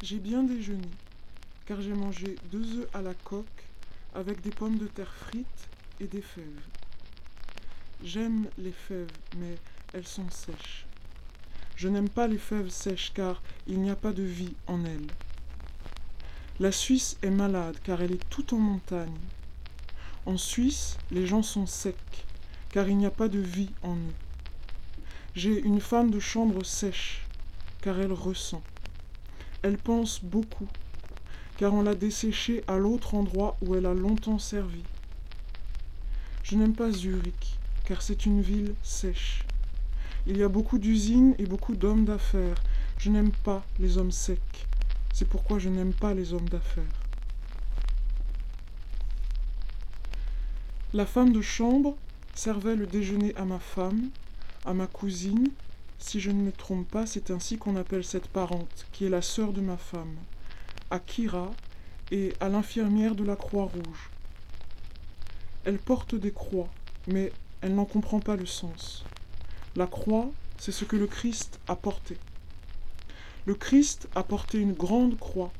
J'ai bien déjeuné, car j'ai mangé deux œufs à la coque avec des pommes de terre frites et des fèves. J'aime les fèves, mais elles sont sèches. Je n'aime pas les fèves sèches car il n'y a pas de vie en elles. La Suisse est malade car elle est toute en montagne. En Suisse, les gens sont secs car il n'y a pas de vie en eux. J'ai une femme de chambre sèche car elle ressent. Elle pense beaucoup car on l'a desséchée à l'autre endroit où elle a longtemps servi. Je n'aime pas Zurich car c'est une ville sèche. Il y a beaucoup d'usines et beaucoup d'hommes d'affaires. Je n'aime pas les hommes secs. C'est pourquoi je n'aime pas les hommes d'affaires. La femme de chambre servait le déjeuner à ma femme, à ma cousine. Si je ne me trompe pas, c'est ainsi qu'on appelle cette parente, qui est la sœur de ma femme, à Kira et à l'infirmière de la Croix-Rouge. Elle porte des croix, mais elle n'en comprend pas le sens. La croix, c'est ce que le Christ a porté. Le Christ a porté une grande croix,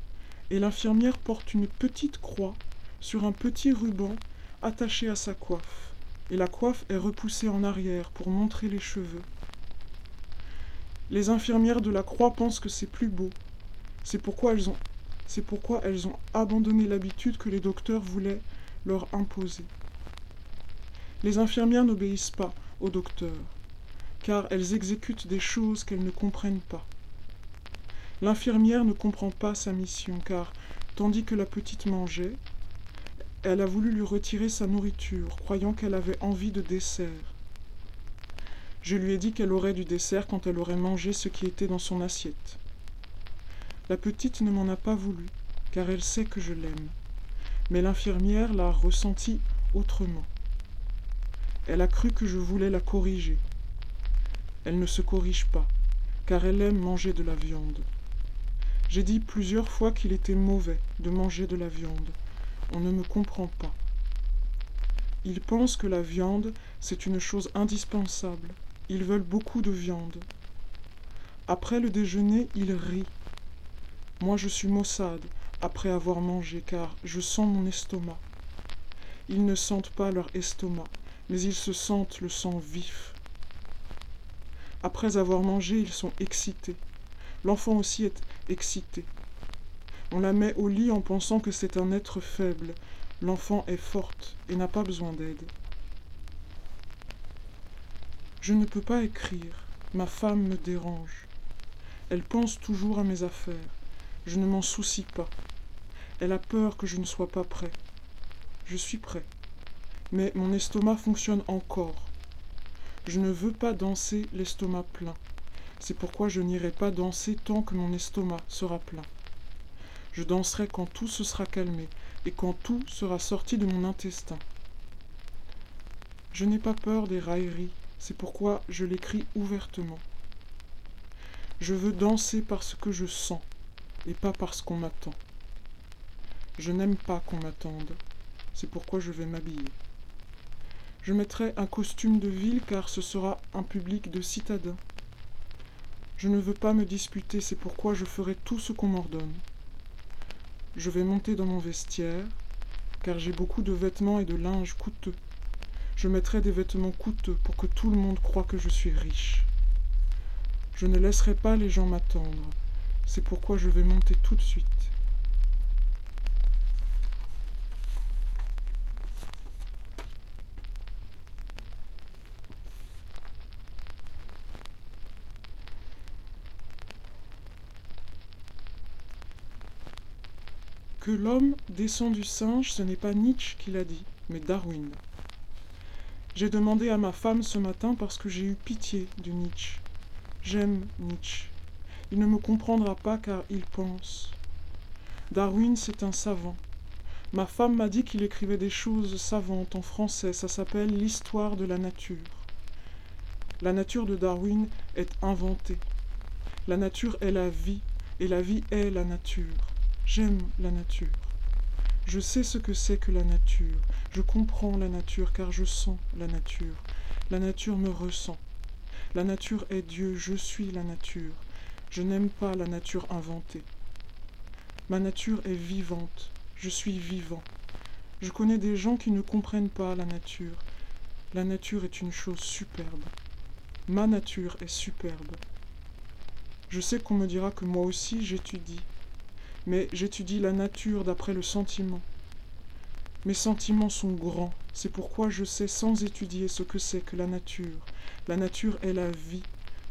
et l'infirmière porte une petite croix sur un petit ruban attaché à sa coiffe, et la coiffe est repoussée en arrière pour montrer les cheveux. Les infirmières de la croix pensent que c'est plus beau. C'est pourquoi elles ont, c'est pourquoi elles ont abandonné l'habitude que les docteurs voulaient leur imposer. Les infirmières n'obéissent pas aux docteurs, car elles exécutent des choses qu'elles ne comprennent pas. L'infirmière ne comprend pas sa mission, car, tandis que la petite mangeait, elle a voulu lui retirer sa nourriture, croyant qu'elle avait envie de dessert. Je lui ai dit qu'elle aurait du dessert quand elle aurait mangé ce qui était dans son assiette. La petite ne m'en a pas voulu, car elle sait que je l'aime. Mais l'infirmière l'a ressenti autrement. Elle a cru que je voulais la corriger. Elle ne se corrige pas, car elle aime manger de la viande. J'ai dit plusieurs fois qu'il était mauvais de manger de la viande. On ne me comprend pas. Ils pensent que la viande, c'est une chose indispensable. Ils veulent beaucoup de viande. Après le déjeuner, ils rient. Moi, je suis maussade après avoir mangé, car je sens mon estomac. Ils ne sentent pas leur estomac mais ils se sentent le sang vif. Après avoir mangé, ils sont excités. L'enfant aussi est excité. On la met au lit en pensant que c'est un être faible. L'enfant est forte et n'a pas besoin d'aide. Je ne peux pas écrire. Ma femme me dérange. Elle pense toujours à mes affaires. Je ne m'en soucie pas. Elle a peur que je ne sois pas prêt. Je suis prêt mais mon estomac fonctionne encore. Je ne veux pas danser l'estomac plein. C'est pourquoi je n'irai pas danser tant que mon estomac sera plein. Je danserai quand tout se sera calmé et quand tout sera sorti de mon intestin. Je n'ai pas peur des railleries, c'est pourquoi je l'écris ouvertement. Je veux danser parce que je sens et pas parce qu'on m'attend. Je n'aime pas qu'on m'attende, c'est pourquoi je vais m'habiller. Je mettrai un costume de ville car ce sera un public de citadins. Je ne veux pas me disputer, c'est pourquoi je ferai tout ce qu'on m'ordonne. Je vais monter dans mon vestiaire, car j'ai beaucoup de vêtements et de linge coûteux. Je mettrai des vêtements coûteux pour que tout le monde croie que je suis riche. Je ne laisserai pas les gens m'attendre, c'est pourquoi je vais monter tout de suite. Que l'homme descend du singe, ce n'est pas Nietzsche qui l'a dit, mais Darwin. J'ai demandé à ma femme ce matin parce que j'ai eu pitié de Nietzsche. J'aime Nietzsche. Il ne me comprendra pas car il pense. Darwin, c'est un savant. Ma femme m'a dit qu'il écrivait des choses savantes en français. Ça s'appelle L'histoire de la nature. La nature de Darwin est inventée. La nature est la vie et la vie est la nature. J'aime la nature. Je sais ce que c'est que la nature. Je comprends la nature car je sens la nature. La nature me ressent. La nature est Dieu, je suis la nature. Je n'aime pas la nature inventée. Ma nature est vivante. Je suis vivant. Je connais des gens qui ne comprennent pas la nature. La nature est une chose superbe. Ma nature est superbe. Je sais qu'on me dira que moi aussi j'étudie. Mais j'étudie la nature d'après le sentiment. Mes sentiments sont grands, c'est pourquoi je sais sans étudier ce que c'est que la nature. La nature est la vie,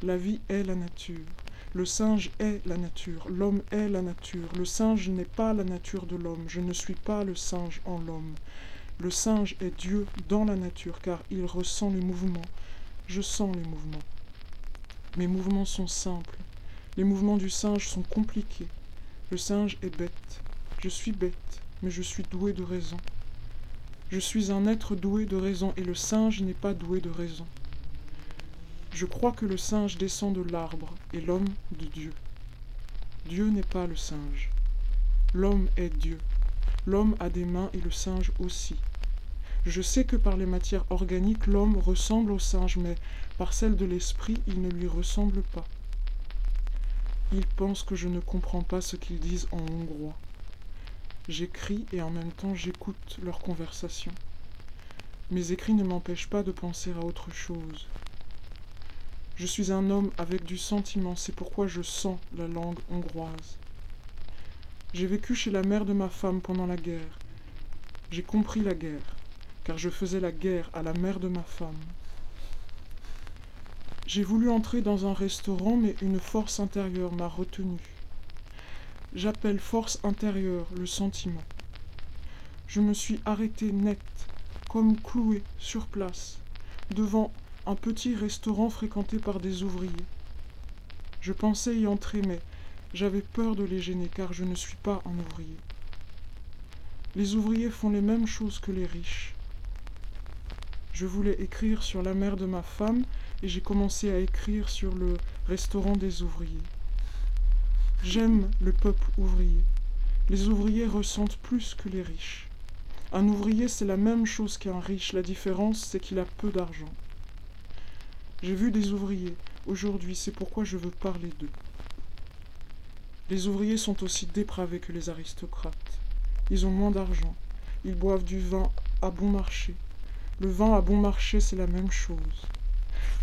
la vie est la nature. Le singe est la nature, l'homme est la nature. Le singe n'est pas la nature de l'homme, je ne suis pas le singe en l'homme. Le singe est Dieu dans la nature car il ressent les mouvements. Je sens les mouvements. Mes mouvements sont simples. Les mouvements du singe sont compliqués. Le singe est bête. Je suis bête, mais je suis doué de raison. Je suis un être doué de raison et le singe n'est pas doué de raison. Je crois que le singe descend de l'arbre et l'homme de Dieu. Dieu n'est pas le singe. L'homme est Dieu. L'homme a des mains et le singe aussi. Je sais que par les matières organiques l'homme ressemble au singe, mais par celles de l'esprit il ne lui ressemble pas. Ils pensent que je ne comprends pas ce qu'ils disent en hongrois. J'écris et en même temps j'écoute leur conversation. Mes écrits ne m'empêchent pas de penser à autre chose. Je suis un homme avec du sentiment, c'est pourquoi je sens la langue hongroise. J'ai vécu chez la mère de ma femme pendant la guerre. J'ai compris la guerre, car je faisais la guerre à la mère de ma femme. J'ai voulu entrer dans un restaurant, mais une force intérieure m'a retenu. J'appelle force intérieure le sentiment. Je me suis arrêté net, comme cloué sur place, devant un petit restaurant fréquenté par des ouvriers. Je pensais y entrer, mais j'avais peur de les gêner car je ne suis pas un ouvrier. Les ouvriers font les mêmes choses que les riches. Je voulais écrire sur la mère de ma femme et j'ai commencé à écrire sur le restaurant des ouvriers. J'aime le peuple ouvrier. Les ouvriers ressentent plus que les riches. Un ouvrier, c'est la même chose qu'un riche. La différence, c'est qu'il a peu d'argent. J'ai vu des ouvriers aujourd'hui, c'est pourquoi je veux parler d'eux. Les ouvriers sont aussi dépravés que les aristocrates. Ils ont moins d'argent. Ils boivent du vin à bon marché. Le vin à bon marché, c'est la même chose.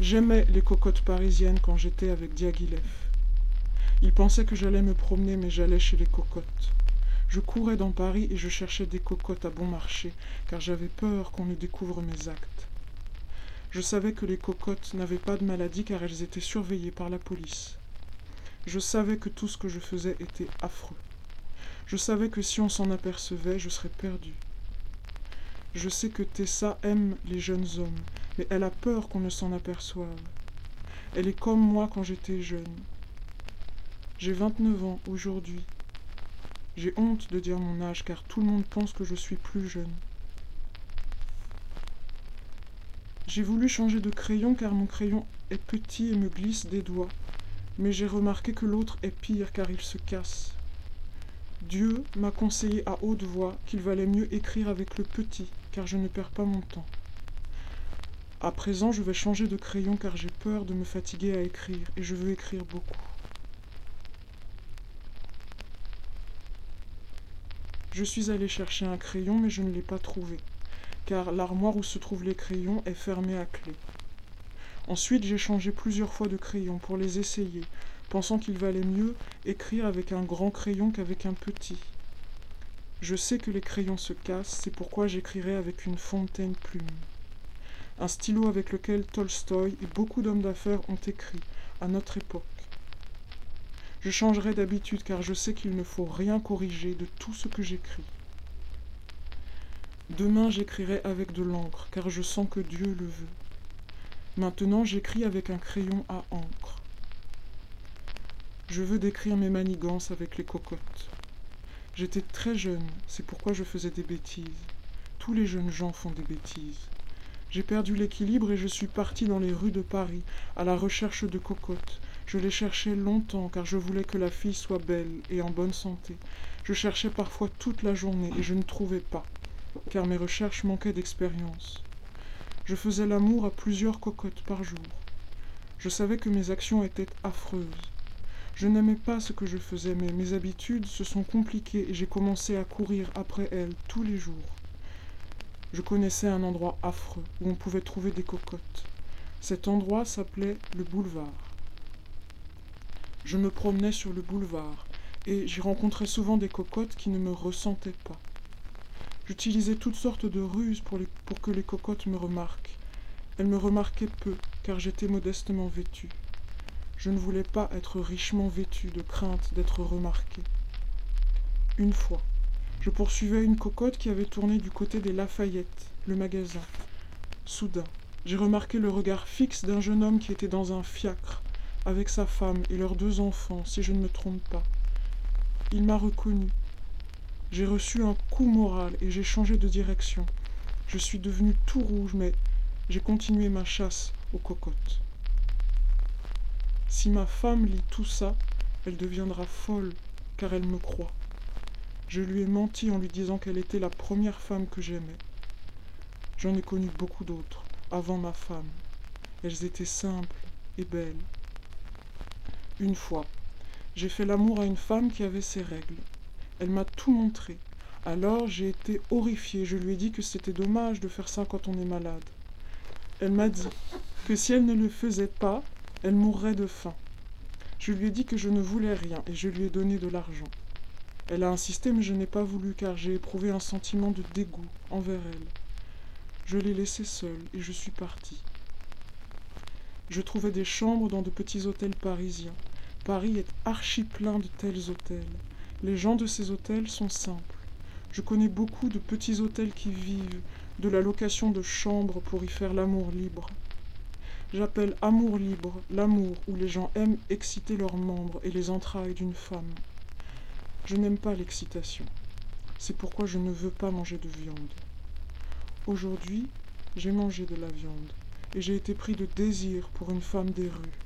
J'aimais les cocottes parisiennes quand j'étais avec Diaghilev. Il pensait que j'allais me promener, mais j'allais chez les cocottes. Je courais dans Paris et je cherchais des cocottes à bon marché, car j'avais peur qu'on ne découvre mes actes. Je savais que les cocottes n'avaient pas de maladie car elles étaient surveillées par la police. Je savais que tout ce que je faisais était affreux. Je savais que si on s'en apercevait, je serais perdu. Je sais que Tessa aime les jeunes hommes, mais elle a peur qu'on ne s'en aperçoive. Elle est comme moi quand j'étais jeune. J'ai 29 ans aujourd'hui. J'ai honte de dire mon âge car tout le monde pense que je suis plus jeune. J'ai voulu changer de crayon car mon crayon est petit et me glisse des doigts, mais j'ai remarqué que l'autre est pire car il se casse. Dieu m'a conseillé à haute voix qu'il valait mieux écrire avec le petit car je ne perds pas mon temps. À présent, je vais changer de crayon car j'ai peur de me fatiguer à écrire et je veux écrire beaucoup. Je suis allé chercher un crayon mais je ne l'ai pas trouvé, car l'armoire où se trouvent les crayons est fermée à clé. Ensuite, j'ai changé plusieurs fois de crayon pour les essayer, pensant qu'il valait mieux écrire avec un grand crayon qu'avec un petit. Je sais que les crayons se cassent, c'est pourquoi j'écrirai avec une fontaine plume. Un stylo avec lequel Tolstoï et beaucoup d'hommes d'affaires ont écrit, à notre époque. Je changerai d'habitude car je sais qu'il ne faut rien corriger de tout ce que j'écris. Demain j'écrirai avec de l'encre car je sens que Dieu le veut. Maintenant j'écris avec un crayon à encre. Je veux décrire mes manigances avec les cocottes. J'étais très jeune, c'est pourquoi je faisais des bêtises. Tous les jeunes gens font des bêtises. J'ai perdu l'équilibre et je suis parti dans les rues de Paris à la recherche de cocottes. Je les cherchais longtemps car je voulais que la fille soit belle et en bonne santé. Je cherchais parfois toute la journée et je ne trouvais pas, car mes recherches manquaient d'expérience. Je faisais l'amour à plusieurs cocottes par jour. Je savais que mes actions étaient affreuses. Je n'aimais pas ce que je faisais, mais mes habitudes se sont compliquées et j'ai commencé à courir après elle tous les jours. Je connaissais un endroit affreux où on pouvait trouver des cocottes. Cet endroit s'appelait le boulevard. Je me promenais sur le boulevard et j'y rencontrais souvent des cocottes qui ne me ressentaient pas. J'utilisais toutes sortes de ruses pour, pour que les cocottes me remarquent. Elles me remarquaient peu, car j'étais modestement vêtue. Je ne voulais pas être richement vêtue de crainte d'être remarquée. Une fois, je poursuivais une cocotte qui avait tourné du côté des Lafayette, le magasin. Soudain, j'ai remarqué le regard fixe d'un jeune homme qui était dans un fiacre, avec sa femme et leurs deux enfants, si je ne me trompe pas. Il m'a reconnu. J'ai reçu un coup moral et j'ai changé de direction. Je suis devenu tout rouge, mais j'ai continué ma chasse aux cocottes. Si ma femme lit tout ça, elle deviendra folle, car elle me croit. Je lui ai menti en lui disant qu'elle était la première femme que j'aimais. J'en ai connu beaucoup d'autres, avant ma femme. Elles étaient simples et belles. Une fois, j'ai fait l'amour à une femme qui avait ses règles. Elle m'a tout montré. Alors j'ai été horrifiée. Je lui ai dit que c'était dommage de faire ça quand on est malade. Elle m'a dit que si elle ne le faisait pas, elle mourrait de faim. Je lui ai dit que je ne voulais rien et je lui ai donné de l'argent. Elle a insisté mais je n'ai pas voulu car j'ai éprouvé un sentiment de dégoût envers elle. Je l'ai laissée seule et je suis partie. Je trouvais des chambres dans de petits hôtels parisiens. Paris est archi plein de tels hôtels. Les gens de ces hôtels sont simples. Je connais beaucoup de petits hôtels qui vivent de la location de chambres pour y faire l'amour libre. J'appelle amour libre l'amour où les gens aiment exciter leurs membres et les entrailles d'une femme. Je n'aime pas l'excitation. C'est pourquoi je ne veux pas manger de viande. Aujourd'hui, j'ai mangé de la viande et j'ai été pris de désir pour une femme des rues.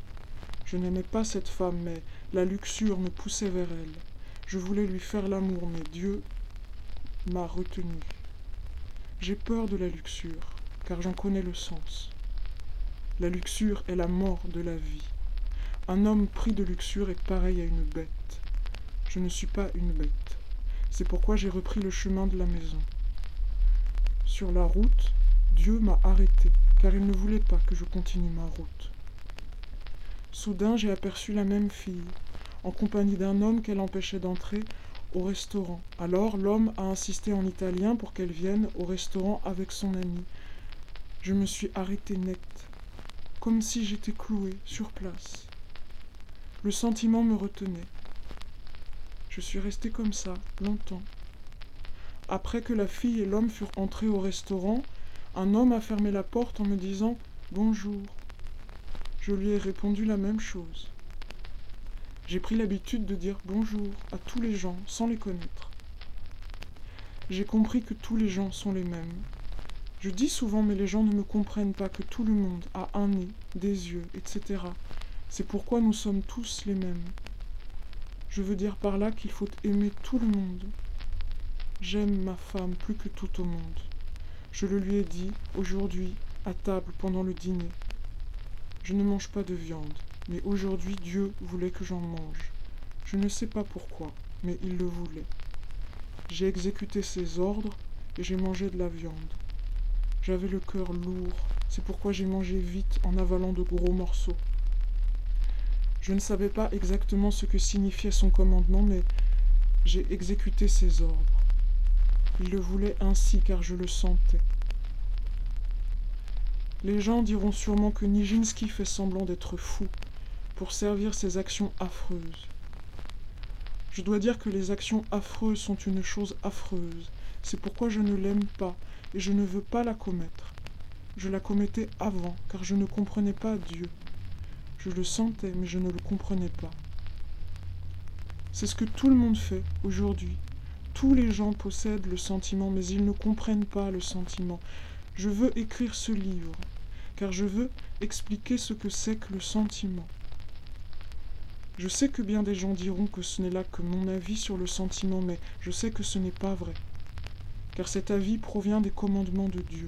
Je n'aimais pas cette femme, mais la luxure me poussait vers elle. Je voulais lui faire l'amour, mais Dieu m'a retenu. J'ai peur de la luxure, car j'en connais le sens. La luxure est la mort de la vie. Un homme pris de luxure est pareil à une bête. Je ne suis pas une bête. C'est pourquoi j'ai repris le chemin de la maison. Sur la route, Dieu m'a arrêté, car il ne voulait pas que je continue ma route. Soudain, j'ai aperçu la même fille, en compagnie d'un homme qu'elle empêchait d'entrer au restaurant. Alors l'homme a insisté en italien pour qu'elle vienne au restaurant avec son ami. Je me suis arrêté net, comme si j'étais cloué sur place. Le sentiment me retenait. Je suis resté comme ça, longtemps. Après que la fille et l'homme furent entrés au restaurant, un homme a fermé la porte en me disant Bonjour. Je lui ai répondu la même chose. J'ai pris l'habitude de dire bonjour à tous les gens sans les connaître. J'ai compris que tous les gens sont les mêmes. Je dis souvent mais les gens ne me comprennent pas que tout le monde a un nez, des yeux, etc. C'est pourquoi nous sommes tous les mêmes. Je veux dire par là qu'il faut aimer tout le monde. J'aime ma femme plus que tout au monde. Je le lui ai dit aujourd'hui à table pendant le dîner. Je ne mange pas de viande mais aujourd'hui Dieu voulait que j'en mange. Je ne sais pas pourquoi, mais il le voulait. J'ai exécuté ses ordres et j'ai mangé de la viande. J'avais le cœur lourd, c'est pourquoi j'ai mangé vite en avalant de gros morceaux. Je ne savais pas exactement ce que signifiait son commandement, mais j'ai exécuté ses ordres. Il le voulait ainsi car je le sentais. Les gens diront sûrement que Nijinsky fait semblant d'être fou, pour servir ces actions affreuses. Je dois dire que les actions affreuses sont une chose affreuse. C'est pourquoi je ne l'aime pas et je ne veux pas la commettre. Je la commettais avant, car je ne comprenais pas Dieu. Je le sentais, mais je ne le comprenais pas. C'est ce que tout le monde fait aujourd'hui. Tous les gens possèdent le sentiment, mais ils ne comprennent pas le sentiment. Je veux écrire ce livre, car je veux expliquer ce que c'est que le sentiment. Je sais que bien des gens diront que ce n'est là que mon avis sur le sentiment, mais je sais que ce n'est pas vrai, car cet avis provient des commandements de Dieu.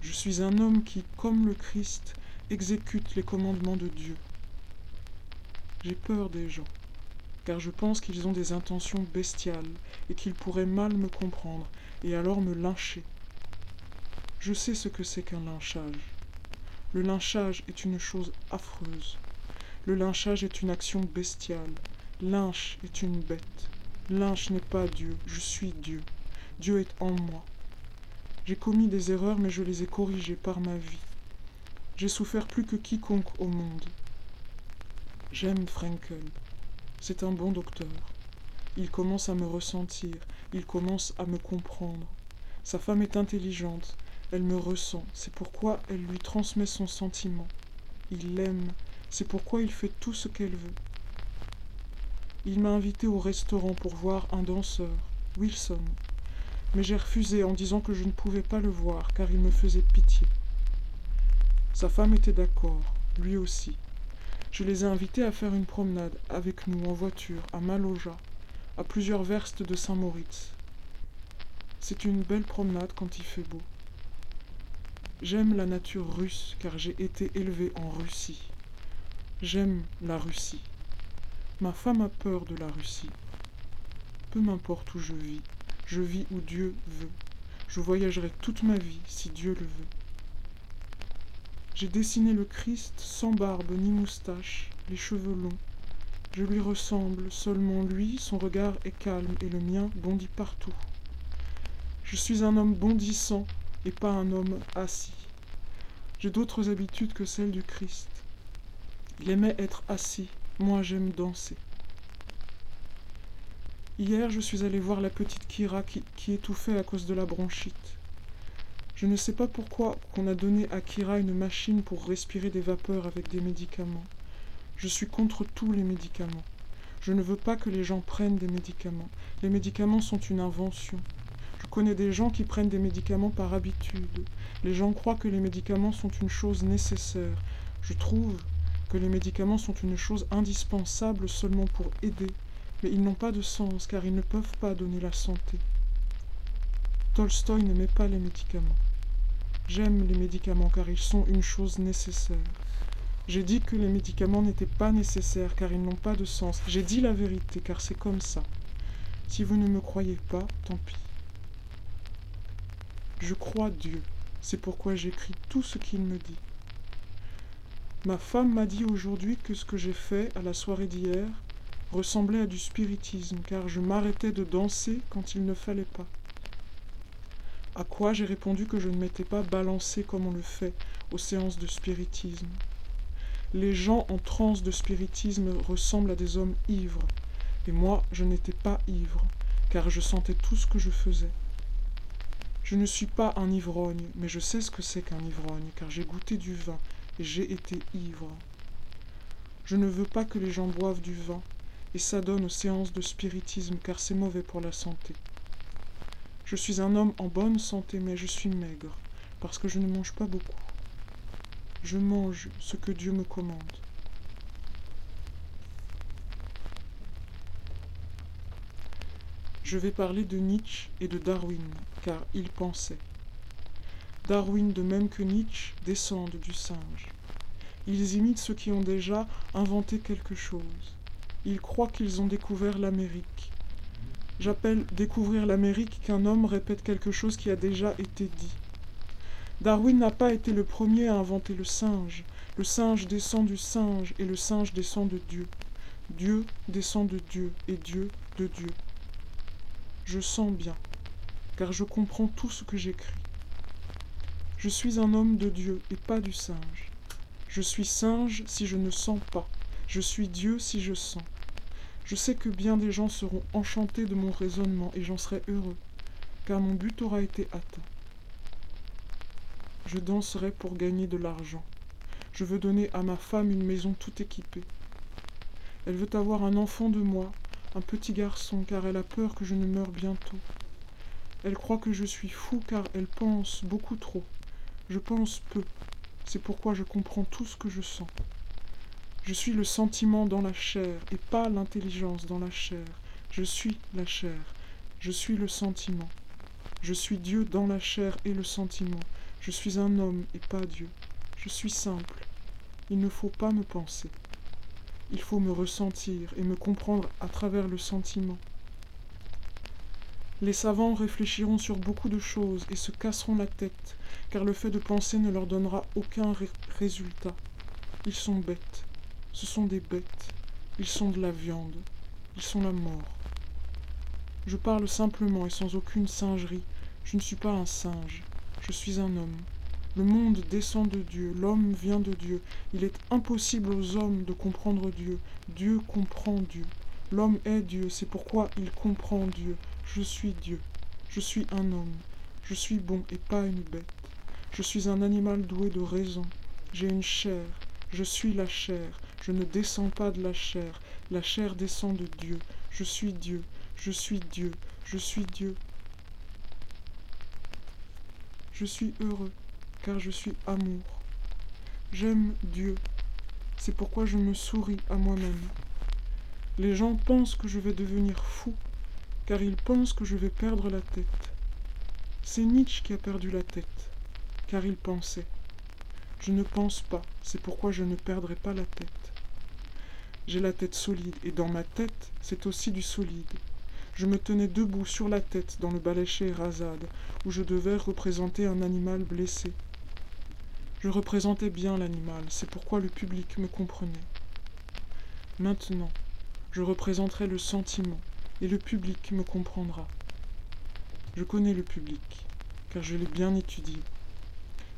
Je suis un homme qui, comme le Christ, exécute les commandements de Dieu. J'ai peur des gens, car je pense qu'ils ont des intentions bestiales et qu'ils pourraient mal me comprendre et alors me lyncher. Je sais ce que c'est qu'un lynchage. Le lynchage est une chose affreuse. Le lynchage est une action bestiale. Lynche est une bête. Lynche n'est pas Dieu, je suis Dieu. Dieu est en moi. J'ai commis des erreurs, mais je les ai corrigées par ma vie. J'ai souffert plus que quiconque au monde. J'aime Frankel. C'est un bon docteur. Il commence à me ressentir, il commence à me comprendre. Sa femme est intelligente, elle me ressent, c'est pourquoi elle lui transmet son sentiment. Il l'aime, c'est pourquoi il fait tout ce qu'elle veut. Il m'a invité au restaurant pour voir un danseur, Wilson, mais j'ai refusé en disant que je ne pouvais pas le voir car il me faisait pitié. Sa femme était d'accord, lui aussi. Je les ai invités à faire une promenade avec nous en voiture à Maloja, à plusieurs verstes de Saint-Moritz. C'est une belle promenade quand il fait beau. J'aime la nature russe car j'ai été élevé en Russie. J'aime la Russie. Ma femme a peur de la Russie. Peu m'importe où je vis, je vis où Dieu veut. Je voyagerai toute ma vie si Dieu le veut. J'ai dessiné le Christ sans barbe ni moustache, les cheveux longs. Je lui ressemble, seulement lui, son regard est calme et le mien bondit partout. Je suis un homme bondissant et pas un homme assis. J'ai d'autres habitudes que celles du Christ. Il aimait être assis, moi j'aime danser. Hier, je suis allé voir la petite Kira qui, étouffait à cause de la bronchite. Je ne sais pas pourquoi qu'on a donné à Kira une machine pour respirer des vapeurs avec des médicaments. Je suis contre tous les médicaments. Je ne veux pas que les gens prennent des médicaments. Les médicaments sont une invention. Je connais des gens qui prennent des médicaments par habitude. Les gens croient que les médicaments sont une chose nécessaire. Je trouve que les médicaments sont une chose indispensable seulement pour aider, mais ils n'ont pas de sens car ils ne peuvent pas donner la santé. Tolstoï n'aimait pas les médicaments. J'aime les médicaments car ils sont une chose nécessaire. J'ai dit que les médicaments n'étaient pas nécessaires car ils n'ont pas de sens. J'ai dit la vérité car c'est comme ça. Si vous ne me croyez pas, tant pis. Je crois Dieu. C'est pourquoi j'écris tout ce qu'il me dit. Ma femme m'a dit aujourd'hui que ce que j'ai fait à la soirée d'hier ressemblait à du spiritisme, car je m'arrêtais de danser quand il ne fallait pas. À quoi j'ai répondu que je ne m'étais pas balancé comme on le fait aux séances de spiritisme. Les gens en transe de spiritisme ressemblent à des hommes ivres, et moi je n'étais pas ivre, car je sentais tout ce que je faisais. Je ne suis pas un ivrogne, mais je sais ce que c'est qu'un ivrogne, car j'ai goûté du vin j'ai été ivre. Je ne veux pas que les gens boivent du vin et s'adonnent aux séances de spiritisme, car c'est mauvais pour la santé. Je suis un homme en bonne santé, mais je suis maigre, parce que je ne mange pas beaucoup. Je mange ce que Dieu me commande. Je vais parler de Nietzsche et de Darwin, car ils pensaient. Darwin, de même que Nietzsche, descendent du singe. Ils imitent ceux qui ont déjà inventé quelque chose. Ils croient qu'ils ont découvert l'Amérique. J'appelle découvrir l'Amérique qu'un homme répète quelque chose qui a déjà été dit. Darwin n'a pas été le premier à inventer le singe. Le singe descend du singe et le singe descend de Dieu. Dieu descend de Dieu et Dieu de Dieu. Je sens bien, car je comprends tout ce que j'écris. Je suis un homme de Dieu et pas du singe. Je suis singe si je ne sens pas. Je suis Dieu si je sens. Je sais que bien des gens seront enchantés de mon raisonnement et j'en serai heureux, car mon but aura été atteint. Je danserai pour gagner de l'argent. Je veux donner à ma femme une maison tout équipée. Elle veut avoir un enfant de moi un petit garçon, car elle a peur que je ne meure bientôt. Elle croit que je suis fou, car elle pense beaucoup trop. Je pense peu. C'est pourquoi je comprends tout ce que je sens. Je suis le sentiment dans la chair, et pas l'intelligence dans la chair. Je suis la chair. Je suis le sentiment. Je suis Dieu dans la chair et le sentiment. Je suis un homme et pas Dieu. Je suis simple. Il ne faut pas me penser. il faut me ressentir et me comprendre à travers le sentiment. Les savants réfléchiront sur beaucoup de choses et se casseront la tête, car le fait de penser ne leur donnera aucun résultat. Ils sont bêtes. Ce sont des bêtes. Ils sont de la viande. Ils sont la mort. Je parle simplement et sans aucune singerie. Je ne suis pas un singe. Je suis un homme. Le monde descend de Dieu, l'homme vient de Dieu. Il est impossible aux hommes de comprendre Dieu. Dieu comprend Dieu. L'homme est Dieu, c'est pourquoi il comprend Dieu. Je suis Dieu. Je suis un homme. Je suis bon et pas une bête. Je suis un animal doué de raison. J'ai une chair. Je suis la chair. Je ne descends pas de la chair. La chair descend de Dieu. Je suis Dieu. Je suis Dieu. Je suis Dieu. Je suis heureux, car je suis amour. J'aime Dieu. C'est pourquoi je me souris à moi-même. Les gens pensent que je vais devenir fou, car ils pensent que je vais perdre la tête. C'est Nietzsche qui a perdu la tête, car il pensait. Je ne pense pas, c'est pourquoi je ne perdrai pas la tête. J'ai la tête solide, et dans ma tête, c'est aussi du solide. Je me tenais debout sur la tête dans le ballet Razade, où je devais représenter un animal blessé. Je représentais bien l'animal, c'est pourquoi le public me comprenait. Maintenant, je représenterai le sentiment, et le public me comprendra. Je connais le public, car je l'ai bien étudié.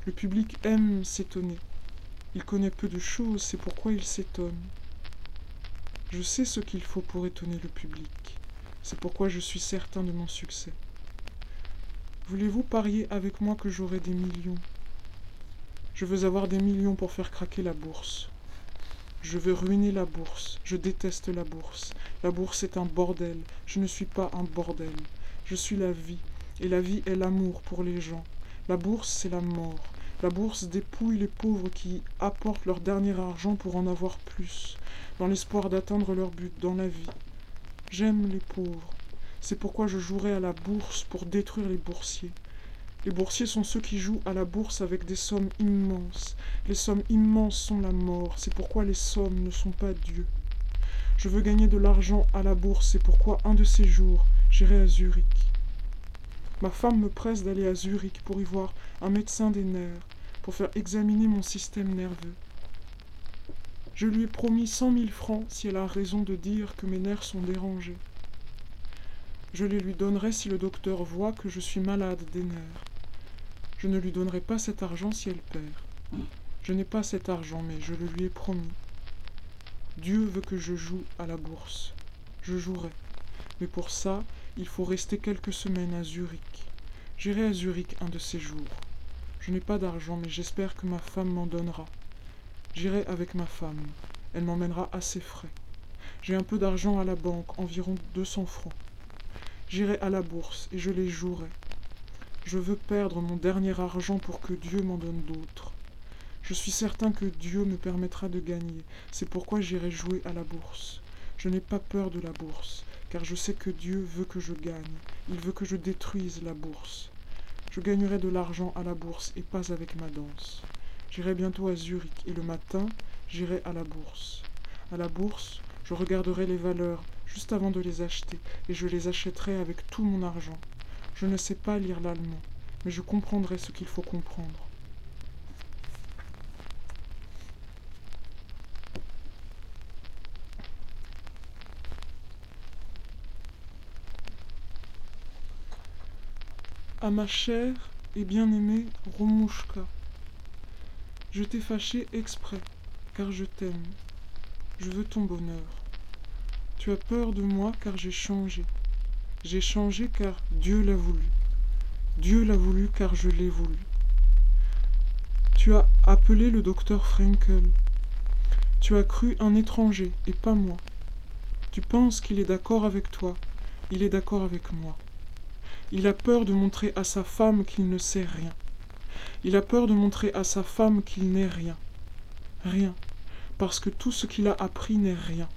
Le public aime s'étonner. Il connaît peu de choses, c'est pourquoi il s'étonne. Je sais ce qu'il faut pour étonner le public. C'est pourquoi je suis certain de mon succès. Voulez-vous parier avec moi que j'aurai des millions? Je veux avoir des millions pour faire craquer la bourse. Je veux ruiner la bourse. Je déteste la bourse. La bourse est un bordel. Je ne suis pas un bordel. Je suis la vie. Et la vie est l'amour pour les gens. La bourse, c'est la mort. La bourse dépouille les pauvres qui apportent leur dernier argent pour en avoir plus, dans l'espoir d'atteindre leur but dans la vie. J'aime les pauvres. C'est pourquoi je jouerai à la bourse pour détruire les boursiers. Les boursiers sont ceux qui jouent à la bourse avec des sommes immenses. Les sommes immenses sont la mort. C'est pourquoi les sommes ne sont pas Dieu. Je veux gagner de l'argent à la bourse. C'est pourquoi un de ces jours, j'irai à Zurich. Ma femme me presse d'aller à Zurich pour y voir un médecin des nerfs, pour faire examiner mon système nerveux. Je lui ai promis cent mille francs si elle a raison de dire que mes nerfs sont dérangés. Je les lui donnerai si le docteur voit que je suis malade des nerfs. Je ne lui donnerai pas cet argent si elle perd. Je n'ai pas cet argent, mais je le lui ai promis. Dieu veut que je joue à la bourse. Je jouerai. Mais pour ça, il faut rester quelques semaines à Zurich. J'irai à Zurich un de ces jours. Je n'ai pas d'argent, mais j'espère que ma femme m'en donnera. J'irai avec ma femme. Elle m'emmènera à ses frais. J'ai un peu d'argent à la banque, environ deux cents francs. J'irai à la bourse et je les jouerai. Je veux perdre mon dernier argent pour que Dieu m'en donne d'autres. Je suis certain que Dieu me permettra de gagner. C'est pourquoi j'irai jouer à la bourse. Je n'ai pas peur de la bourse, car je sais que Dieu veut que je gagne. Il veut que je détruise la bourse. Je gagnerai de l'argent à la bourse et pas avec ma danse. J'irai bientôt à Zurich et le matin, j'irai à la bourse. À la bourse, je regarderai les valeurs juste avant de les acheter et je les achèterai avec tout mon argent. Je ne sais pas lire l'allemand, mais je comprendrai ce qu'il faut comprendre. À ma chère et bien-aimée Romouchka. Je t'ai fâché exprès, car je t'aime. Je veux ton bonheur. Tu as peur de moi car j'ai changé. J'ai changé car Dieu l'a voulu. Dieu l'a voulu car je l'ai voulu. Tu as appelé le docteur Frankel. Tu as cru un étranger et pas moi. Tu penses qu'il est d'accord avec toi. Il est d'accord avec moi. Il a peur de montrer à sa femme qu'il ne sait rien. Il a peur de montrer à sa femme qu'il n'est rien. Rien. Parce que tout ce qu'il a appris n'est rien.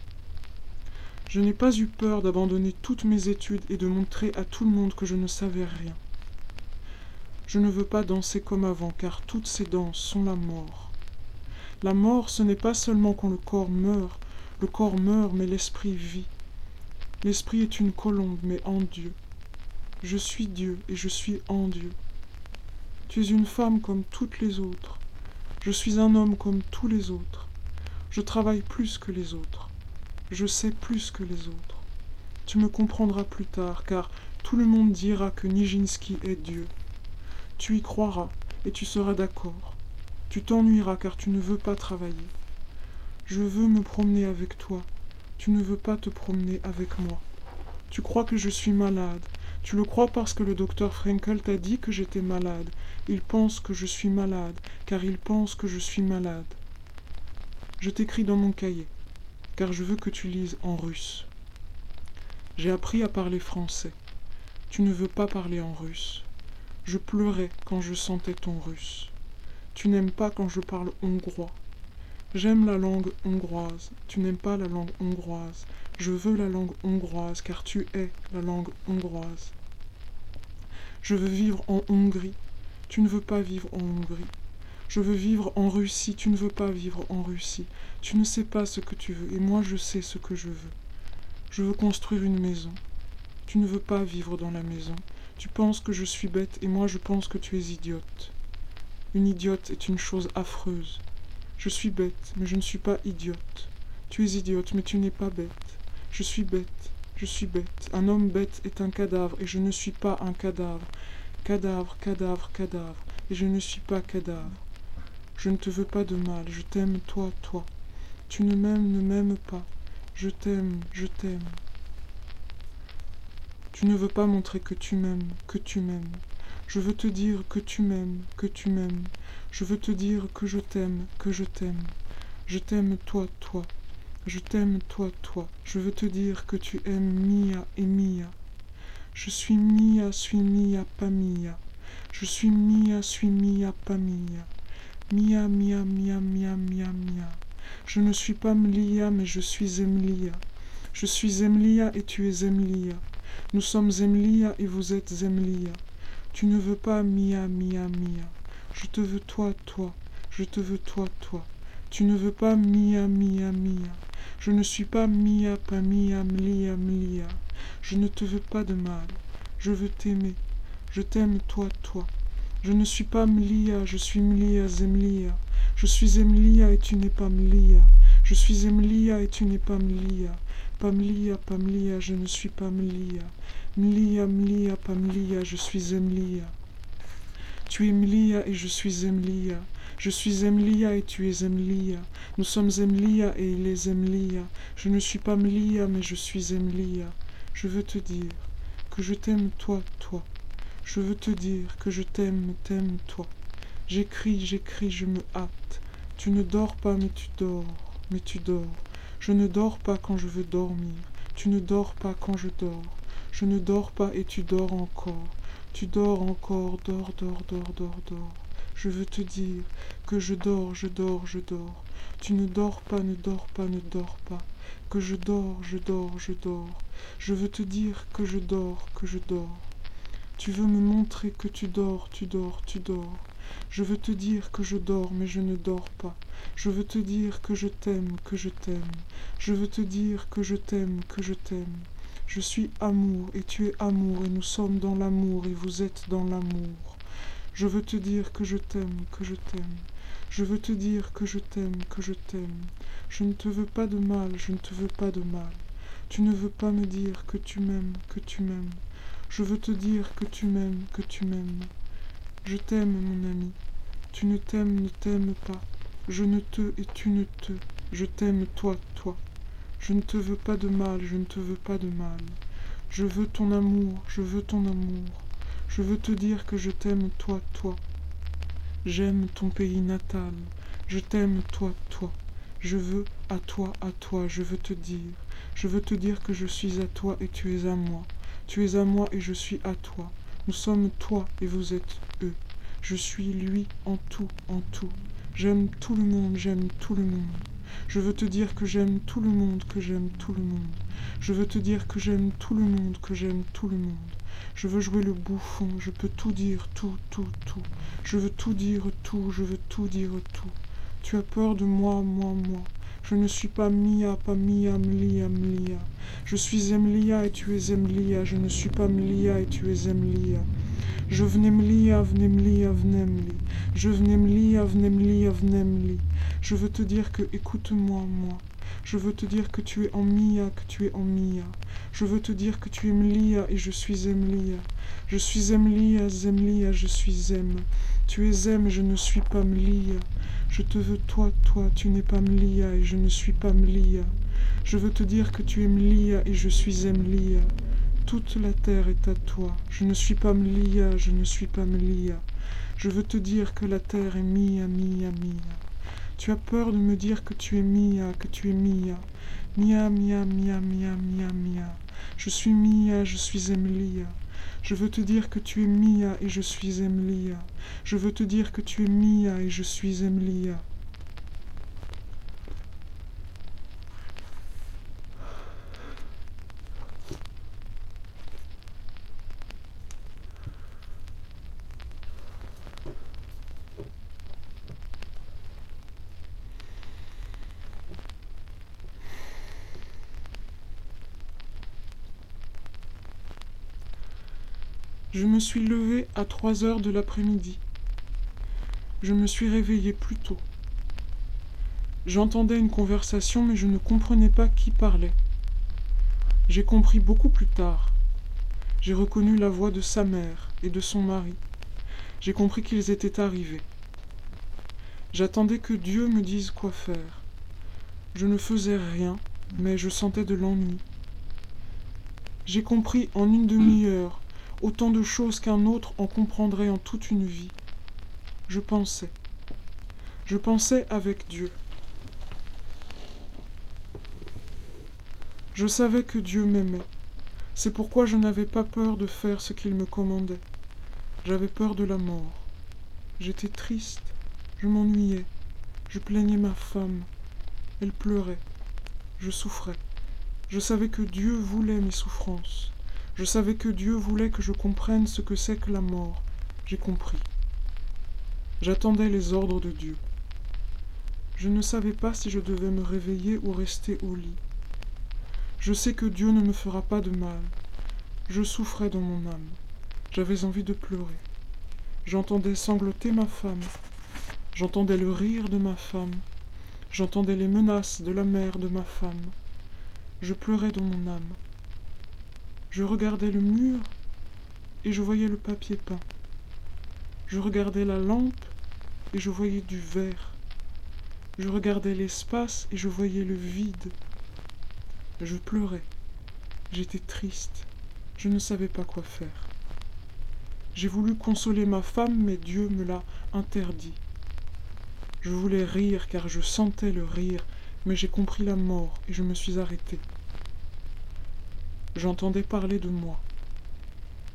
Je n'ai pas eu peur d'abandonner toutes mes études et de montrer à tout le monde que je ne savais rien. Je ne veux pas danser comme avant, car toutes ces danses sont la mort. La mort, ce n'est pas seulement quand le corps meurt, Le corps meurt, mais l'esprit vit. L'esprit est une colombe, mais en Dieu. Je suis Dieu et je suis en Dieu. Tu es une femme comme toutes les autres. Je suis un homme comme tous les autres. Je travaille plus que les autres. Je sais plus que les autres. Tu me comprendras plus tard, car tout le monde dira que Nijinsky est Dieu. Tu y croiras, et tu seras d'accord. Tu t'ennuieras car tu ne veux pas travailler. Je veux me promener avec toi. Tu ne veux pas te promener avec moi. Tu crois que je suis malade. Tu le crois parce que le docteur Frenkel t'a dit que j'étais malade. Il pense que je suis malade, car il pense que je suis malade. Je t'écris dans mon cahier, car je veux que tu lises en russe. J'ai appris à parler français. Tu ne veux pas parler en russe. Je pleurais quand je sentais ton russe. Tu n'aimes pas quand je parle hongrois. J'aime la langue hongroise. Tu n'aimes pas la langue hongroise. Je veux la langue hongroise car tu es la langue hongroise. Je veux vivre en Hongrie. Tu ne veux pas vivre en Hongrie. Je veux vivre en Russie. Tu ne veux pas vivre en Russie. Tu ne sais pas ce que tu veux et moi je sais ce que je veux. Je veux construire une maison. Tu ne veux pas vivre dans la maison. Tu penses que je suis bête et moi je pense que tu es idiote. Une idiote est une chose affreuse. Je suis bête, mais je ne suis pas idiote. Tu es idiote, mais tu n'es pas bête. Je suis bête, je suis bête. Un homme bête est un cadavre, et je ne suis pas un cadavre. Cadavre, cadavre, cadavre, et je ne suis pas cadavre. Je ne te veux pas de mal, je t'aime toi, toi. Tu ne m'aimes, ne m'aimes pas. Je t'aime, je t'aime. Tu ne veux pas montrer que tu m'aimes, que tu m'aimes. Je veux te dire que tu m'aimes, que tu m'aimes. Je veux te dire que je t'aime, que je t'aime. Je t'aime toi, toi. Je t'aime toi, toi. Je veux te dire que tu aimes Mia et Mia. Je suis Mia, suis Mia, pas Mia. Je suis Mia, suis Mia, pas Mia. Mia, Mia, Mia, Mia, Mia, Mia. Je ne suis pas Mlia, mais je suis Emlia. Je suis Emlia et tu es Emlia. Nous sommes Emlia et vous êtes Emlia. Tu ne veux pas Mia, Mia, Mia. Je te veux toi, toi. Je te veux toi, toi. Tu ne veux pas Mia, Mia, Mia. Je ne suis pas Mia, pas Mia, Mlia, Mlia. Je ne te veux pas de mal. Je veux t'aimer. Je t'aime toi, toi. Je ne suis pas Mlia, je suis Mlia, Zemlia. Je suis Zemlia et tu n'es pas Mlia. Je suis Zemlia et tu n'es pas Mlia. Pamlia, Pamlia, je ne suis pas Mlia. Mlia, Mlia, Pamlia, je suis Zemlia. Tu es Mlia et je suis Zemlia. Je suis Zemlia et tu es Zemlia. Nous sommes Zemlia et il est Zemlia. Je ne suis pas Mlia, mais je suis Zemlia. Je veux te dire que je t'aime toi, toi. Je veux te dire que je t'aime, t'aime toi. J'écris, j'écris, je me hâte. Tu ne dors pas, mais tu dors, mais tu dors. Je ne dors pas quand je veux dormir. Tu ne dors pas quand je dors. Je ne dors pas et tu dors encore. Tu dors encore, dors, dors, dors, dors, dors. Je veux te dire que je dors, je dors, je dors. Tu ne dors pas, ne dors pas, ne dors pas. Que je dors, je dors, je dors. Je veux te dire que je dors, que je dors. Tu veux me montrer que tu dors, tu dors, tu dors. Je veux te dire que je dors, mais je ne dors pas. Je veux te dire que je t'aime, que je t'aime. Je veux te dire que je t'aime, que je t'aime. Je suis amour, et tu es amour, et nous sommes dans l'amour, et vous êtes dans l'amour. Je veux te dire que je t'aime, que je t'aime. Je veux te dire que je t'aime, que je t'aime. Je ne te veux pas de mal, je ne te veux pas de mal. Tu ne veux pas me dire que tu m'aimes, que tu m'aimes. Je veux te dire que tu m'aimes, que tu m'aimes. Je t'aime, mon ami. Tu ne t'aimes, ne t'aimes pas. Je ne te et tu ne te. Je t'aime, toi, toi. Je ne te veux pas de mal, je ne te veux pas de mal. Je veux ton amour, je veux ton amour. Je veux te dire que je t'aime, toi, toi. J'aime ton pays natal. Je t'aime, toi, toi. Je veux à toi, à toi, je veux te dire. Je veux te dire que je suis à toi et tu es à moi. Tu es à moi et je suis à toi. Nous sommes toi et vous êtes eux. Je suis lui en tout, en tout. J'aime tout le monde, j'aime tout le monde. Je veux te dire que j'aime tout le monde, que j'aime tout le monde. Je veux te dire que j'aime tout le monde, que j'aime tout le monde. Je veux jouer le bouffon, je peux tout dire, tout, tout, tout. Je veux tout dire, tout, je veux tout dire, tout. Tu as peur de moi, moi, moi. Je ne suis pas Mia, pas Mia, Mlia, Mlia. Je suis Emlia et tu es Emlia. Je ne suis pas Mlia et tu es Emlia. Je venais Mlia, venez Mlia, venez Mli. Je venais Mlia, venez Mlia, venez Mli. Je veux te dire que écoute-moi, moi. Je veux te dire que tu es en Mia, que tu es en Mia. Je veux te dire que tu es Mlia et je suis Emlia. Je suis Emlia, Zemlia, je suis Em. Tu es Em, je ne suis pas Mlia. Je te veux toi, toi, tu n'es pas Mlia et je ne suis pas Mlia. Je veux te dire que tu es Mlia et je suis Emlia. Toute la terre est à toi. Je ne suis pas Mlia, je ne suis pas Mlia. Je veux te dire que la terre est Mia, Mia, Mia. Tu as peur de me dire que tu es Mia, que tu es Mia. Mia, Mia, Mia, Mia, Mia, Mia. Je suis Mia, je suis Emlia. Je veux te dire que tu es Mia et je suis Emlia. Je veux te dire que tu es Mia et je suis Emlia. Je me suis levé à trois heures de l'après-midi. Je me suis réveillé plus tôt. J'entendais une conversation, mais je ne comprenais pas qui parlait. J'ai compris beaucoup plus tard. J'ai reconnu la voix de sa mère et de son mari. J'ai compris qu'ils étaient arrivés. J'attendais que Dieu me dise quoi faire. Je ne faisais rien, mais je sentais de l'ennui. J'ai compris en une demi-heure autant de choses qu'un autre en comprendrait en toute une vie. Je pensais. Je pensais avec Dieu. Je savais que Dieu m'aimait. C'est pourquoi je n'avais pas peur de faire ce qu'il me commandait. J'avais peur de la mort. J'étais triste. Je m'ennuyais. Je plaignais ma femme. Elle pleurait. Je souffrais. Je savais que Dieu voulait mes souffrances. Je savais que Dieu voulait que je comprenne ce que c'est que la mort. J'ai compris. J'attendais les ordres de Dieu. Je ne savais pas si je devais me réveiller ou rester au lit. Je sais que Dieu ne me fera pas de mal. Je souffrais dans mon âme. J'avais envie de pleurer. J'entendais sangloter ma femme. J'entendais le rire de ma femme. J'entendais les menaces de la mère de ma femme. Je pleurais dans mon âme. Je regardais le mur et je voyais le papier peint. Je regardais la lampe et je voyais du verre. Je regardais l'espace et je voyais le vide. Je pleurais. J'étais triste. Je ne savais pas quoi faire. J'ai voulu consoler ma femme, mais Dieu me l'a interdit. Je voulais rire car je sentais le rire, mais j'ai compris la mort et je me suis arrêté. J'entendais parler de moi.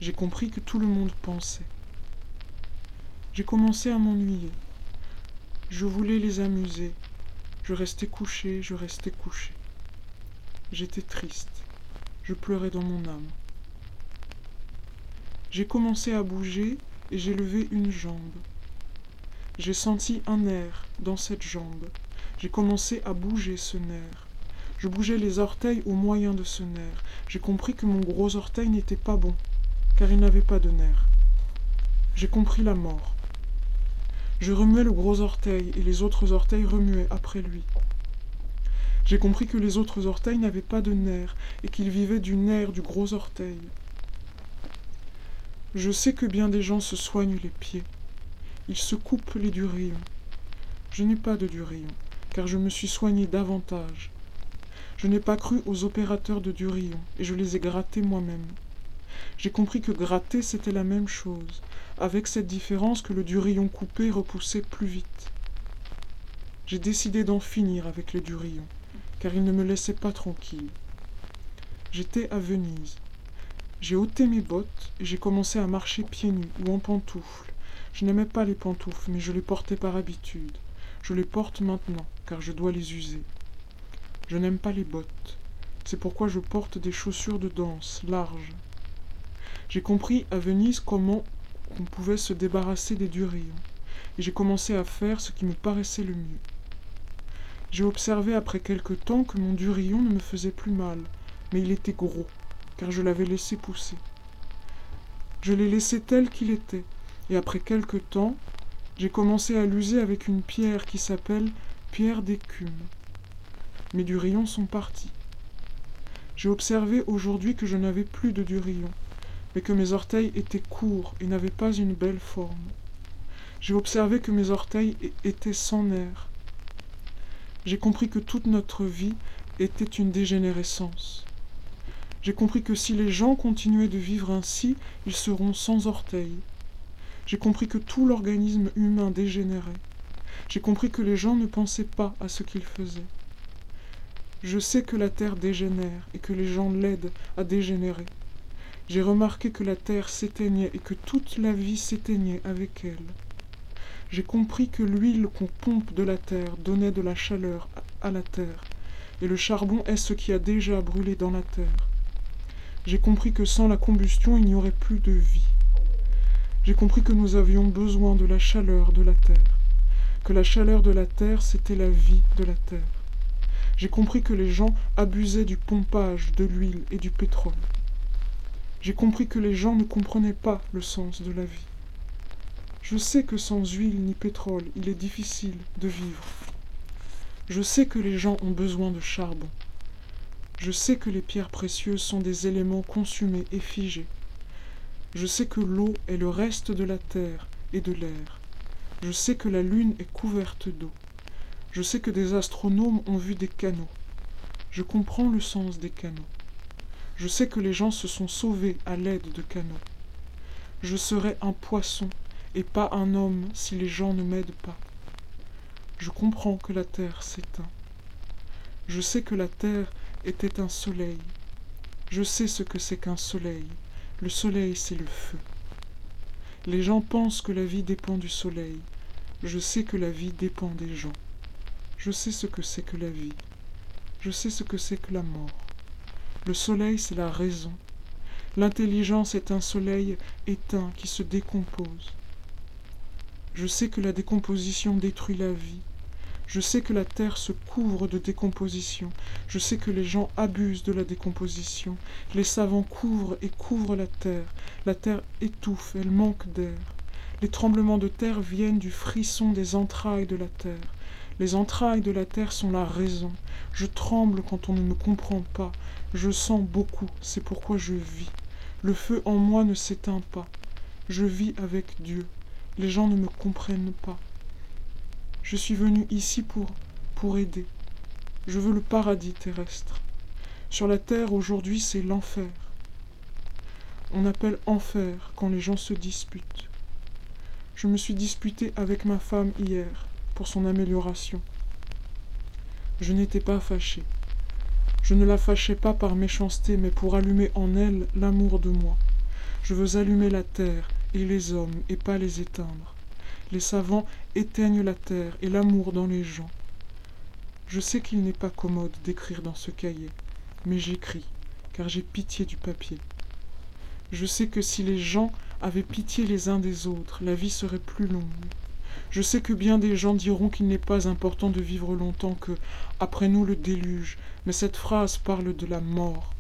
J'ai compris que tout le monde pensait. J'ai commencé à m'ennuyer. Je voulais les amuser. Je restais couché, je restais couché. J'étais triste. Je pleurais dans mon âme. J'ai commencé à bouger et j'ai levé une jambe. J'ai senti un nerf dans cette jambe. J'ai commencé à bouger ce nerf. Je bougeais les orteils au moyen de ce nerf. J'ai compris que mon gros orteil n'était pas bon, car il n'avait pas de nerf. J'ai compris la mort. Je remuais le gros orteil et les autres orteils remuaient après lui. J'ai compris que les autres orteils n'avaient pas de nerf et qu'ils vivaient du nerf du gros orteil. Je sais que bien des gens se soignent les pieds. Ils se coupent les durillons. Je n'ai pas de durillon, car je me suis soigné davantage. Je n'ai pas cru aux opérateurs de Durillon, et je les ai grattés moi-même. J'ai compris que gratter c'était la même chose, avec cette différence que le Durillon coupé repoussait plus vite. J'ai décidé d'en finir avec les Durillons, car ils ne me laissaient pas tranquille. J'étais à Venise. J'ai ôté mes bottes et j'ai commencé à marcher pieds nus ou en pantoufles. Je n'aimais pas les pantoufles, mais je les portais par habitude. Je les porte maintenant, car je dois les user. Je n'aime pas les bottes. C'est pourquoi je porte des chaussures de danse, larges. J'ai compris à Venise comment on pouvait se débarrasser des durillons, et j'ai commencé à faire ce qui me paraissait le mieux. J'ai observé après quelque temps que mon durillon ne me faisait plus mal, mais il était gros, car je l'avais laissé pousser. Je l'ai laissé tel qu'il était, et après quelque temps, j'ai commencé à l'user avec une pierre qui s'appelle pierre d'écume. Mes durillons sont partis. J'ai observé aujourd'hui que je n'avais plus de durillon, mais que mes orteils étaient courts et n'avaient pas une belle forme. J'ai observé que mes orteils étaient sans nerfs. J'ai compris que toute notre vie était une dégénérescence. J'ai compris que si les gens continuaient de vivre ainsi, ils seront sans orteils. J'ai compris que tout l'organisme humain dégénérait. J'ai compris que les gens ne pensaient pas à ce qu'ils faisaient. Je sais que la Terre dégénère et que les gens l'aident à dégénérer. J'ai remarqué que la Terre s'éteignait et que toute la vie s'éteignait avec elle. J'ai compris que l'huile qu'on pompe de la Terre donnait de la chaleur à la Terre, et le charbon est ce qui a déjà brûlé dans la Terre. J'ai compris que sans la combustion il n'y aurait plus de vie. J'ai compris que nous avions besoin de la chaleur de la Terre, que la chaleur de la Terre c'était la vie de la Terre. J'ai compris que les gens abusaient du pompage de l'huile et du pétrole. J'ai compris que les gens ne comprenaient pas le sens de la vie. Je sais que sans huile ni pétrole, il est difficile de vivre. Je sais que les gens ont besoin de charbon. Je sais que les pierres précieuses sont des éléments consumés et figés. Je sais que l'eau est le reste de la terre et de l'air. Je sais que la lune est couverte d'eau. Je sais que des astronomes ont vu des canaux. Je comprends le sens des canaux. Je sais que les gens se sont sauvés à l'aide de canaux. Je serai un poisson et pas un homme si les gens ne m'aident pas. Je comprends que la terre s'éteint. Je sais que la terre était un soleil. Je sais ce que c'est qu'un soleil. Le soleil, c'est le feu. Les gens pensent que la vie dépend du soleil. Je sais que la vie dépend des gens. Je sais ce que c'est que la vie. Je sais ce que c'est que la mort. Le soleil, c'est la raison. L'intelligence est un soleil éteint qui se décompose. Je sais que la décomposition détruit la vie. Je sais que la terre se couvre de décomposition. Je sais que les gens abusent de la décomposition. Les savants couvrent et couvrent la terre. La terre étouffe, elle manque d'air. Les tremblements de terre viennent du frisson des entrailles de la terre. Les entrailles de la terre sont la raison. Je tremble quand on ne me comprend pas. Je sens beaucoup, c'est pourquoi je vis. Le feu en moi ne s'éteint pas. Je vis avec Dieu. Les gens ne me comprennent pas. Je suis venu ici pour pour aider. Je veux le paradis terrestre. Sur la terre aujourd'hui, c'est l'enfer. On appelle enfer quand les gens se disputent. Je me suis disputé avec ma femme hier son amélioration. Je n'étais pas fâché. Je ne la fâchais pas par méchanceté, mais pour allumer en elle l'amour de moi. Je veux allumer la terre et les hommes, et pas les éteindre. Les savants éteignent la terre et l'amour dans les gens. Je sais qu'il n'est pas commode d'écrire dans ce cahier, mais j'écris, car j'ai pitié du papier. Je sais que si les gens avaient pitié les uns des autres, la vie serait plus longue. Je sais que bien des gens diront qu'il n'est pas important de vivre longtemps, que après nous le déluge, mais cette phrase parle de la mort.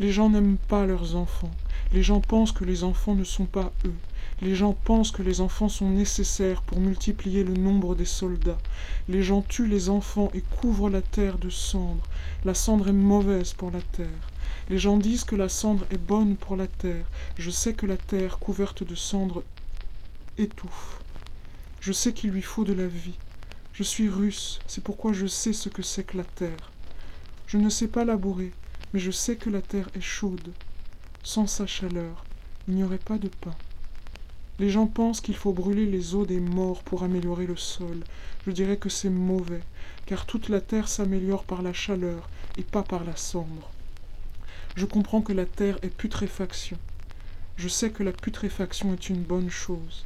Les gens n'aiment pas leurs enfants. Les gens pensent que les enfants ne sont pas eux. Les gens pensent que les enfants sont nécessaires pour multiplier le nombre des soldats. Les gens tuent les enfants et couvrent la terre de cendres. La cendre est mauvaise pour la terre. Les gens disent que la cendre est bonne pour la terre. Je sais que la terre couverte de cendres étouffe. Je sais qu'il lui faut de la vie. Je suis russe, c'est pourquoi je sais ce que c'est que la terre. Je ne sais pas labourer, mais je sais que la terre est chaude. Sans sa chaleur, il n'y aurait pas de pain. Les gens pensent qu'il faut brûler les os des morts pour améliorer le sol. Je dirais que c'est mauvais, car toute la terre s'améliore par la chaleur et pas par la cendre. Je comprends que la terre est putréfaction. Je sais que la putréfaction est une bonne chose.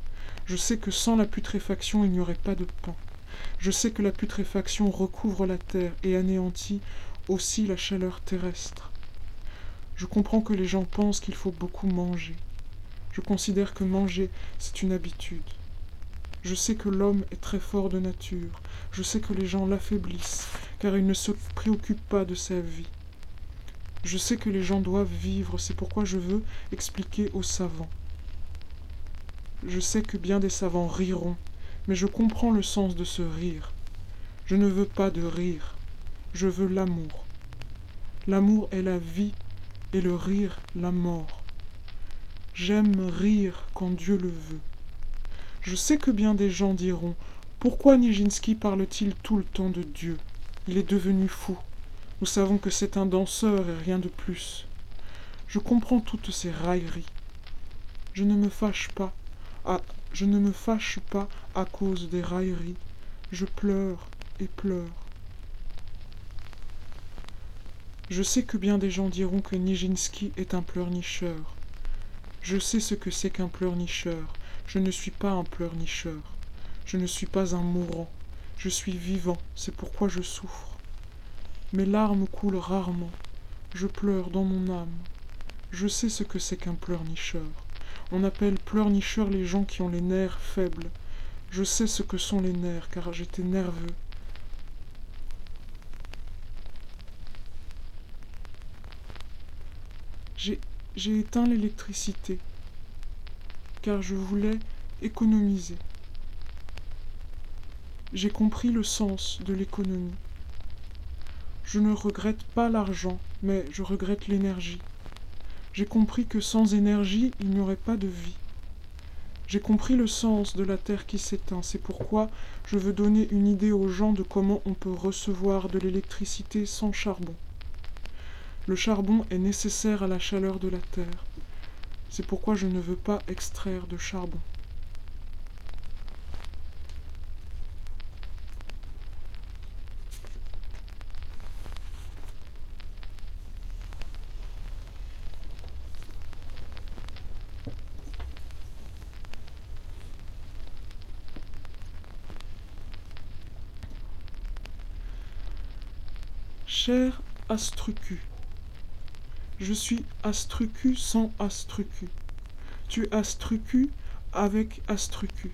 Je sais que sans la putréfaction il n'y aurait pas de pain. Je sais que la putréfaction recouvre la terre et anéantit aussi la chaleur terrestre. Je comprends que les gens pensent qu'il faut beaucoup manger. Je considère que manger, c'est une habitude. Je sais que l'homme est très fort de nature. Je sais que les gens l'affaiblissent, car il ne se préoccupe pas de sa vie. Je sais que les gens doivent vivre, c'est pourquoi je veux expliquer aux savants. Je sais que bien des savants riront, mais je comprends le sens de ce rire. Je ne veux pas de rire, je veux l'amour. L'amour est la vie et le rire la mort. J'aime rire quand Dieu le veut. Je sais que bien des gens diront Pourquoi Nijinsky parle-t-il tout le temps de Dieu? Il est devenu fou. Nous savons que c'est un danseur et rien de plus. Je comprends toutes ces railleries. Je ne me fâche pas. À, je ne me fâche pas à cause des railleries. Je pleure et pleure. Je sais que bien des gens diront que Nijinsky est un pleurnicheur. Je sais ce que c'est qu'un pleurnicheur. Je ne suis pas un pleurnicheur. Je ne suis pas un mourant. Je suis vivant, c'est pourquoi je souffre. Mes larmes coulent rarement. Je pleure dans mon âme. Je sais ce que c'est qu'un pleurnicheur. On appelle pleurnicheurs les gens qui ont les nerfs faibles. Je sais ce que sont les nerfs, car j'étais nerveux. J'ai éteint l'électricité, car je voulais économiser. J'ai compris le sens de l'économie. Je ne regrette pas l'argent, mais je regrette l'énergie. J'ai compris que sans énergie, il n'y aurait pas de vie. J'ai compris le sens de la terre qui s'éteint, c'est pourquoi je veux donner une idée aux gens de comment on peut recevoir de l'électricité sans charbon. Le charbon est nécessaire à la chaleur de la terre. C'est pourquoi je ne veux pas extraire de charbon. Astrucu, je suis Astrucu sans Astrucu. Tu Astrucu avec Astrucu.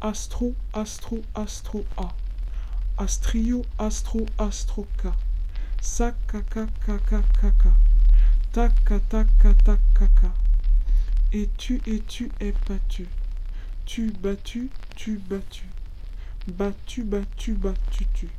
Astro, Astro, Astro A. Astrio, Astro, Astro K. Sakaka, kaka, kaka. Et tu, et tu es battu? Tu battu, tu battu. Battu, battu, battu, tu.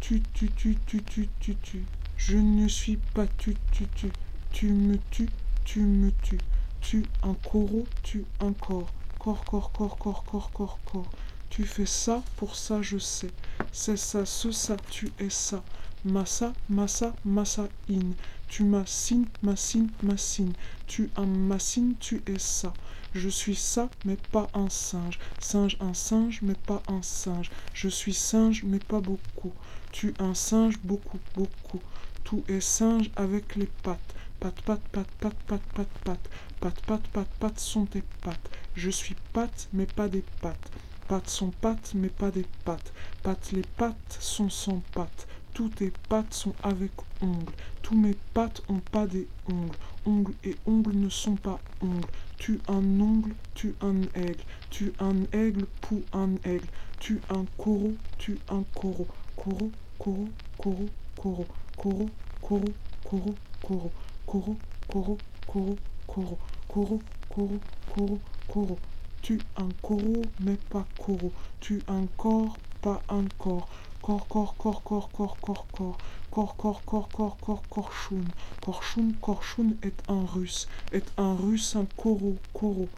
Tu, tu, tu, tu, tu, tu, tu. Je ne suis pas tu, tu, tu. Tu me tues, tu me tues. Tu un coro, tu un corps. Corps, corps, corps, corps, corps, corps, corps. Tu fais ça, pour ça je sais. C'est ça, ce ça, tu es ça. Massa, massa, massa, in. Tu m'assines, m'assines, m'assines. Tu un m'assines, tu es ça. Je suis ça, mais pas un singe. Singe, un singe, mais pas un singe. Je suis singe, mais pas beaucoup. Tu un singe, beaucoup, beaucoup. Tout est singe avec les pattes. Pattes, pattes, pattes, pattes, pattes, pattes, pattes. Pattes, pattes, pattes, pattes sont tes pattes. Je suis pattes, mais pas des pattes. Pattes sont pattes, mais pas des pattes. Pattes, les pattes sont sans pattes. Toutes tes pattes sont avec ongles. Tous mes pattes ont pas des ongles. Ongles et ongles ne sont pas ongles. Tu un ongle, tu un aigle. Tu un aigle pour un aigle. Tu un coraux, tu un coraux. Coraux, coraux, coraux, coraux. Coraux, coraux, coraux, coraux. Coraux, coraux, coraux, coraux. Coraux, coraux, coraux, coraux. Tu un coraux, mais pas coraux. Tu un corps, pas un corps. Corps, corps, corps, corps, corps, corps, corps. Corps, corps, corps, corps, corps, corchoun. Corchoun, corchoun est un russe. Est un russe, un koro, koro.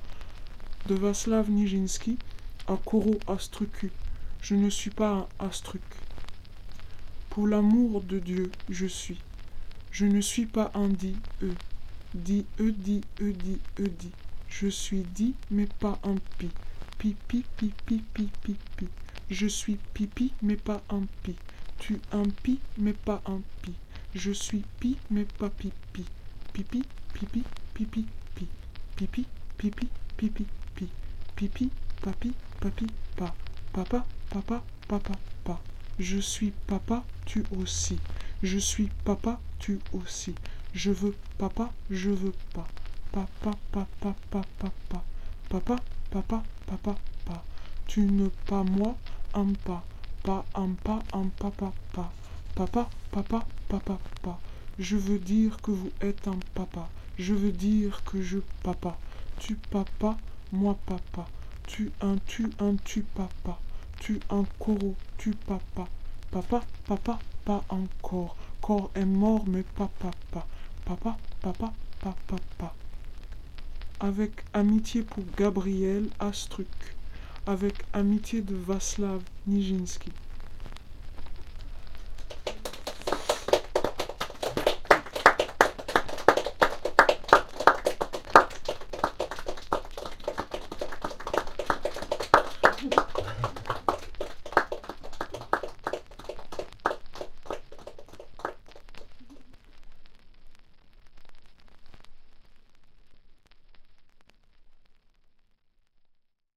De Vaslav Nijinsky, un koro astrucu. Je ne suis pas un astruc. Pour l'amour de Dieu, je suis. Je ne suis pas un dit, e. Dit, e, dit, e, dit, e, dit. Je suis dit, mais pas un pi. Pi, pi, pi, pi, pi, pi, pi. Je suis pipi, mais pas un pi. Tu un pi, mais pas un pi. Je suis pi, mais pas pipi. Pipi, pipi, pipi, pi. Pipi, pipi, pipi, pi. Pipi, papi, papi, pa. Papa, papa, papa, pa. Je suis papa, tu aussi. Je suis papa, tu aussi. Je veux papa, je veux pas. Papa, papa, papa, papa. Papa, papa, papa, pa. tu ne pas moi, pas un pas, un papa. Papa, papa, papa, pas. Je veux dire que vous êtes un papa. Je veux dire que je papa. Tu papa, moi papa. Tu un tu un tu papa. Tu un coro, tu papa. Papa, papa, pas encore. Corps est mort, mais pas papa. Papa, papa, papa, papa. Avec amitié pour Gabriel Astruk. Avec amitié de Vaslav Nijinsky.